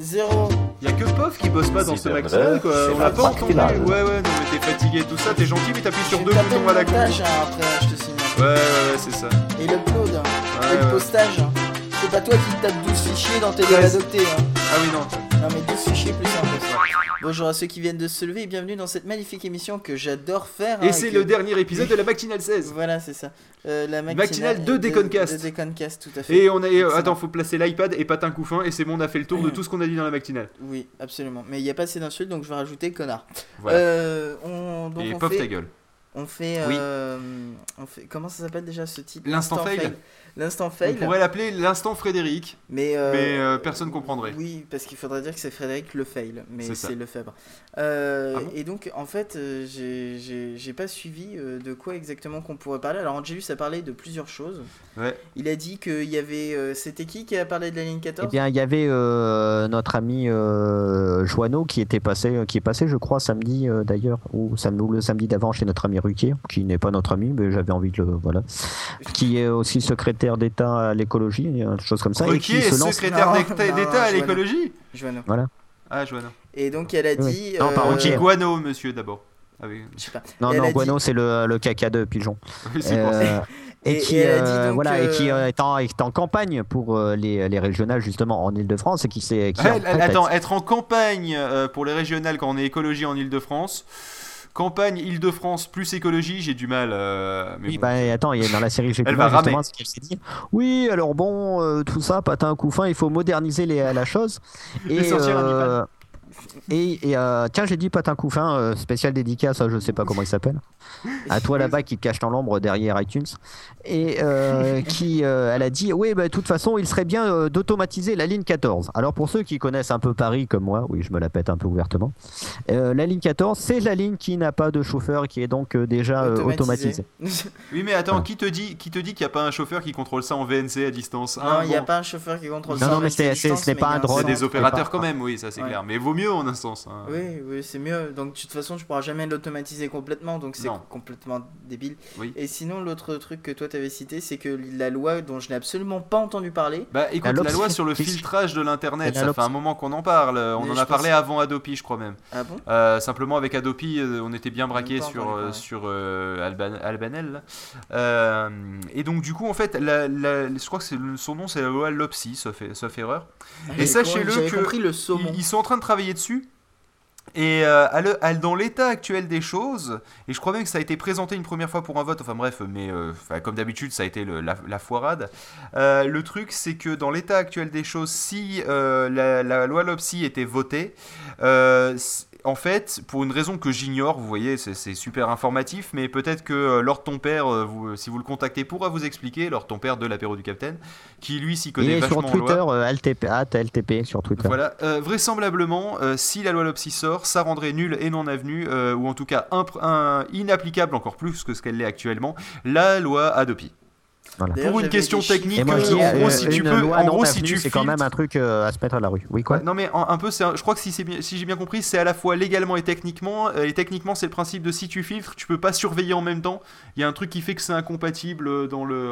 Zéro. Y a que Pof qui bosse pas dans ce vrai, quoi. c'est On l'a pas entendu. Ouais ouais non mais t'es fatigué tout ça, t'es gentil mais t'appuies sur deux boutons à la con. hein, après, je te signale. Ouais ouais ouais c'est ça. Et l'upload. hein. Et le ouais. postage. hein. C'est pas toi qui tapes 12 fichiers dans tes Treize. adoptés. Hein. Ah oui non. Non mais 12 fichiers plus un poste. Bonjour à ceux qui viennent de se lever et bienvenue dans cette magnifique émission que j'adore faire. hein, Et c'est que- le dernier épisode de la Matinale 16. Voilà, c'est ça. Euh, la Matinale de Déconcast. De Déconcast, tout à fait. Et on a. euh, attends, faut placer l'iPad et patin couffin et c'est bon, on a fait le tour de tout ce qu'on a dit dans la matinale. Oui, absolument. Mais il n'y a pas assez d'insultes, donc je vais rajouter connard. Voilà. Euh, on, donc et on fait, ta gueule. On fait, Oui. euh, on fait. Comment ça s'appelle déjà ce titre? L'instant fail. L'instant On fail. pourrait l'appeler l'instant Frédéric, Mais, euh, mais euh, personne comprendrait. Oui, parce qu'il faudrait dire que c'est Frédéric Lefebvre, mais C'est Lefebvre. Euh, Ah bon et donc, en fait, j'ai- j'ai j'ai pas suivi de quoi exactement qu'on pourrait parler. Alors, Angelus a parlé de plusieurs choses. Ouais. Il a dit qu'il y avait. C'était qui qui a parlé de la ligne 14 Eh bien, il y avait euh, notre ami euh, Joanneau qui était passé, qui est passé, je crois, samedi euh, d'ailleurs, ou le samedi d'avant chez notre ami Ruquier, qui n'est pas notre ami, mais j'avais envie de le voilà, qui est aussi secrétaire d'État à l'écologie, une chose comme ça, et qui est se lance. secrétaire d'État à l'écologie Joanneau. Ah, Joanna. Et donc, elle a Oui. dit. Non, euh, Ruquier. Guano, monsieur, d'abord. Ah oui. Je sais pas. Non, Et non, dit- Guano, c'est le, le caca de pigeon. Oui, c'est pour ça. Euh, et, Et- qui, et euh, voilà, et qui euh, euh, est, en, est en campagne pour euh, les, les régionales justement en Ile-de-France et qui s'est. qui, Ah, en fait, Attends, être en campagne euh, pour les régionales quand on est écologie en Ile-de-France. Campagne Île-de-France plus écologie, j'ai du mal. euh, mais Oui, bon. bah attends, il y a dans la série J'ai Elle va ramer. ce qu'elle s'est dit. Oui, alors bon, euh, tout ça, patin coup fin, il faut moderniser les, la chose. Et Et, sortir un et, et, euh, tiens, j'ai dit patin coup fin, euh, spécial dédicace, à je sais pas comment il s'appelle. À toi là-bas qui te cache dans l'ombre derrière iTunes. Et euh, qui, euh, elle a dit, oui, bah, de toute façon, il serait bien euh, d'automatiser la ligne 14. Alors pour ceux qui connaissent un peu Paris comme moi, oui, je me la pète un peu ouvertement. euh, la ligne 14, c'est la ligne qui n'a pas de chauffeur, qui est donc euh, déjà euh, automatisée. Oui, mais attends, qui te dit, qui te dit qu'il n'y a pas un chauffeur qui contrôle ça en VNC à distance? Non, Hein, il n'y a pas un chauffeur qui contrôle Non, ça. non, mais c'est- ce n'est mais pas il y a un drone. C'est des opérateurs pas- quand même, oui, ça c'est Ouais. clair. Mais vaut mieux en un sens. hein. Oui, oui, c'est mieux. Donc, de toute façon, tu pourras jamais l'automatiser complètement, donc c'est complètement débile. Oui. Et sinon, l'autre truc que toi t'avais cité, c'est que la loi dont je n'ai absolument pas entendu parler. Bah écoute, La loi sur le filtrage de l'internet, ça fait un moment qu'on en parle. On Mais en a parlé pense- avant Adopi, je crois même. Ah bon? Euh, simplement avec Adopi, euh, on était bien braqué sur, euh, sur euh, Alban- Albanel. Euh, et donc du coup, en fait, la- la- je crois que son nom, c'est la loi LOPSI, sauf, sauf erreur. J'avais sachez-le j'avais que compris le saumon. Ils, ils sont en train de travailler dessus. Et euh, dans l'état actuel des choses, et je crois même que ça a été présenté une première fois pour un vote, enfin bref, mais euh, comme d'habitude, ça a été la, foirade. Euh, le truc, c'est que dans l'état actuel des choses, si la, la loi LOPSI était votée, en fait, pour une raison que j'ignore, vous voyez, c'est super informatif, mais peut-être que euh, Lord ton père, euh, vous- si vous le contactez, pourra vous expliquer, Lord ton père de l'apéro du Capitaine, qui lui s'y connaît vachement sur en loi. Twitter, euh, LTP, at LTP sur Twitter. Voilà, euh, vraisemblablement, euh, si la loi LOPSI sort, ça rendrait nul et non avenu, euh, ou en tout cas un- inapplicable encore plus que ce qu'elle l'est actuellement, la loi Adopi. Voilà. Pour une question technique, Et moi, je euh, dis, en gros, euh, si tu peux, en gros, si tu c'est quand même un truc euh, à se mettre à la rue. Oui, quoi non mais un, un peu, c'est un- je crois que si, c'est bien- si j'ai bien compris, c'est à la fois légalement et techniquement. euh, Et techniquement, c'est le principe de si tu filtres, tu peux pas surveiller en même temps. Il y a un truc qui fait que c'est incompatible dans le,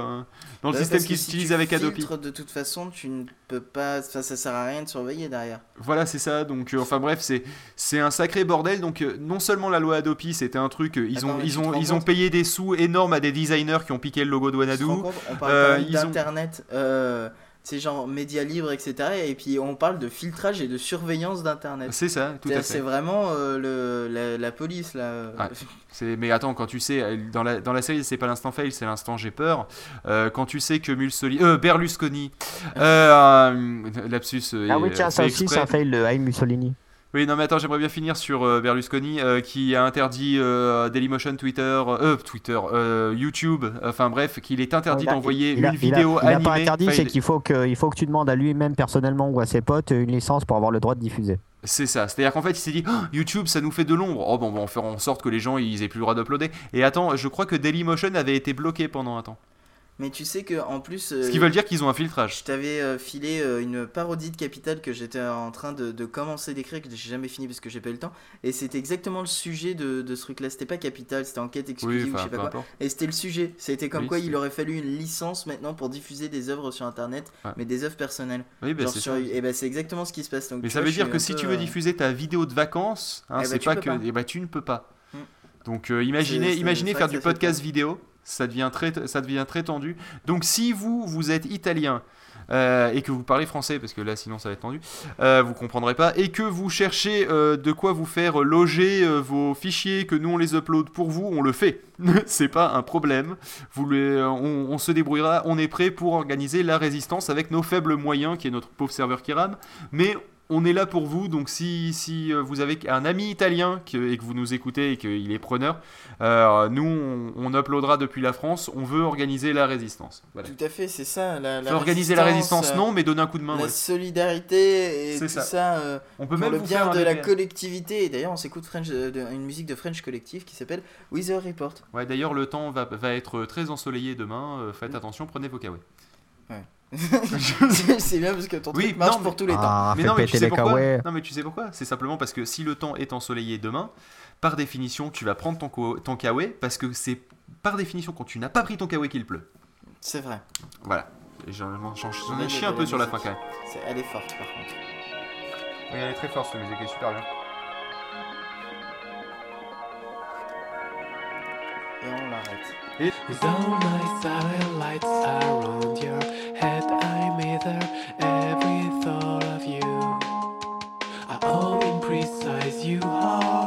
dans le Ouais, système qui si s'utilise tu avec Adopi. filtres, De toute façon, tu ne peux pas. Enfin, ça sert à rien de surveiller derrière. Voilà, c'est ça. Donc, euh, enfin bref, c'est c'est un sacré bordel. Donc, euh, non seulement la loi Adopi, c'était un truc, euh, ils Attends, ont ils ont ils ont payé des sous énormes à des designers qui ont piqué le logo de Wanadu. On parle Euh, ils ont- d'internet, euh, c'est genre médias libres, etc. Et puis on parle de filtrage et de surveillance d'internet. C'est ça, tout C'est à c'est fait. vraiment euh, le, la, la police là. Ouais. C'est- Mais attends, quand tu sais, dans la, dans la série, c'est pas l'instant fail, c'est l'instant j'ai peur. Euh, quand tu sais que Mussolini, euh, Berlusconi, euh, euh, lapsus. Ah oui, tiens, ça aussi, ça le Haïm Mussolini. Oui, non, mais attends, j'aimerais bien finir sur euh, Berlusconi euh, qui a interdit euh, Dailymotion, Twitter, euh, Twitter, euh, YouTube, enfin bref, qu'il est interdit d'envoyer il a- une il a- vidéo il a animée. pas interdit, Enfin, c'est il- qu'il faut que, il faut que tu demandes à lui-même personnellement ou à ses potes une licence pour avoir le droit de diffuser. C'est ça, c'est-à-dire qu'en fait il s'est dit Oh, YouTube ça nous fait de l'ombre, oh bon, on va faire en sorte que les gens ils aient plus le droit d'uploader. Et attends, je crois que Dailymotion avait été bloqué pendant un temps. Mais tu sais que en plus. euh, Ce qui veut dire qu'ils ont un filtrage. Je t'avais euh, filé euh, une parodie de Capital que j'étais en train de, de commencer d'écrire, que j'ai jamais fini parce que j'ai pas eu le temps. Et c'était exactement le sujet de, de ce truc-là. C'était pas Capital, c'était enquête Oui, exclusive ou je sais pas quoi. importe. Et c'était le sujet. C'était comme Oui, quoi il aurait fallu une licence maintenant pour diffuser des œuvres sur internet, Ouais. mais des œuvres personnelles. Oui, bah, c'est sur- ça. Et ben c'est exactement ce qui se passe. Donc, Mais ça vois, veut dire que si peu, tu veux euh, diffuser ta vidéo de vacances, hein, Eh bah, c'est tu pas que. pas. eh bah, tu ne peux pas. Mm. Donc euh, imaginez, faire du podcast vidéo, ça devient très, ça devient très tendu. Donc si vous, vous êtes italien euh, et que vous parlez français, parce que là sinon ça va être tendu, euh, vous comprendrez pas, et que vous cherchez euh, de quoi vous faire loger euh, vos fichiers, que nous on les upload pour vous, on le fait. C'est pas un problème. Vous on, on se débrouillera, on est prêt pour organiser la résistance avec nos faibles moyens, qui est notre pauvre serveur qui rame. Mais on est là pour vous, donc si, si euh, vous avez un ami italien que- et que vous nous écoutez et qu'il est preneur, euh, nous on, on uploadera depuis la France, on veut organiser la résistance. Voilà. Tout à fait, c'est ça. La, la organiser la résistance, euh, non, mais donner un coup de main. La ouais. solidarité et C'est tout ça. ça, euh, On peut pour même le bien de la collectivité. Et d'ailleurs, on s'écoute French, euh, de- une musique de French Collective qui s'appelle Weather Report. Ouais, d'ailleurs, le temps va, va être très ensoleillé demain. euh, faites attention, prenez vos kawaii. c'est bien parce que ton Oui, truc marche non, mais- pour tous les temps. Ah, mais non, mais tu sais les pourquoi kawaii. Non, mais tu sais pourquoi? C'est simplement parce que si le temps est ensoleillé demain, par définition, tu vas prendre ton, ton kawaii parce que c'est par définition quand tu n'as pas pris ton kawaii qu'il pleut. C'est vrai. Voilà. Et J'en j'en- j'en Ouais, ai chié a un peu sur la fin quand même. Elle est forte par contre. Oui, elle est très forte cette musique, elle est super bien. Though my satellites around your head, I measure every thought of you. I all imprecise you are.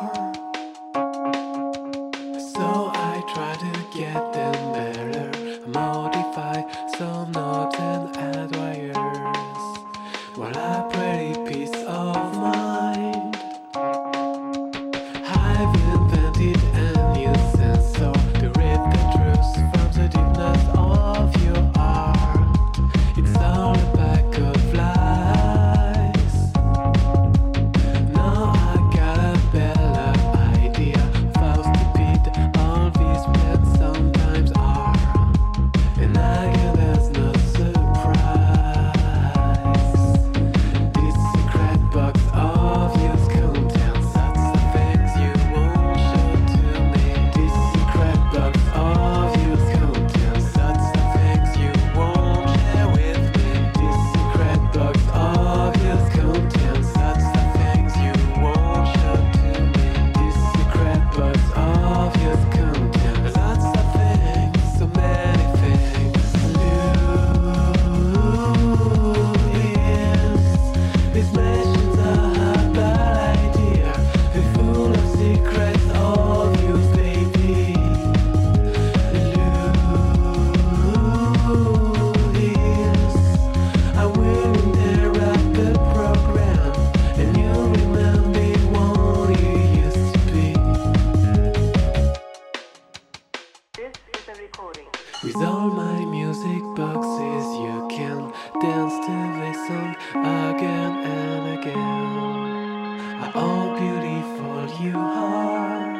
With all my music boxes, you can dance to this song again and again. How beautiful you are.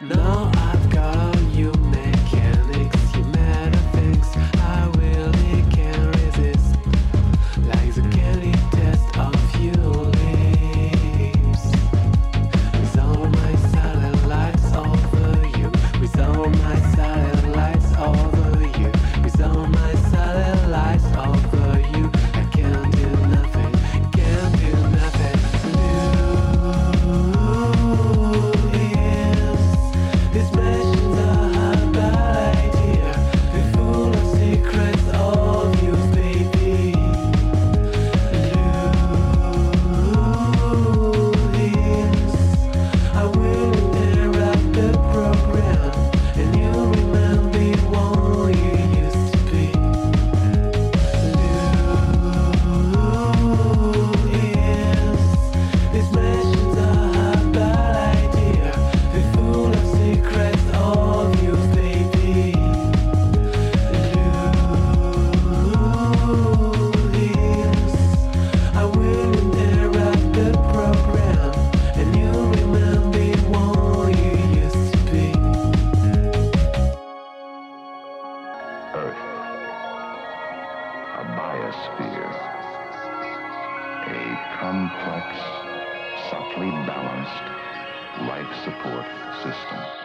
Now I've got biosphere, a complex, subtly balanced life support system.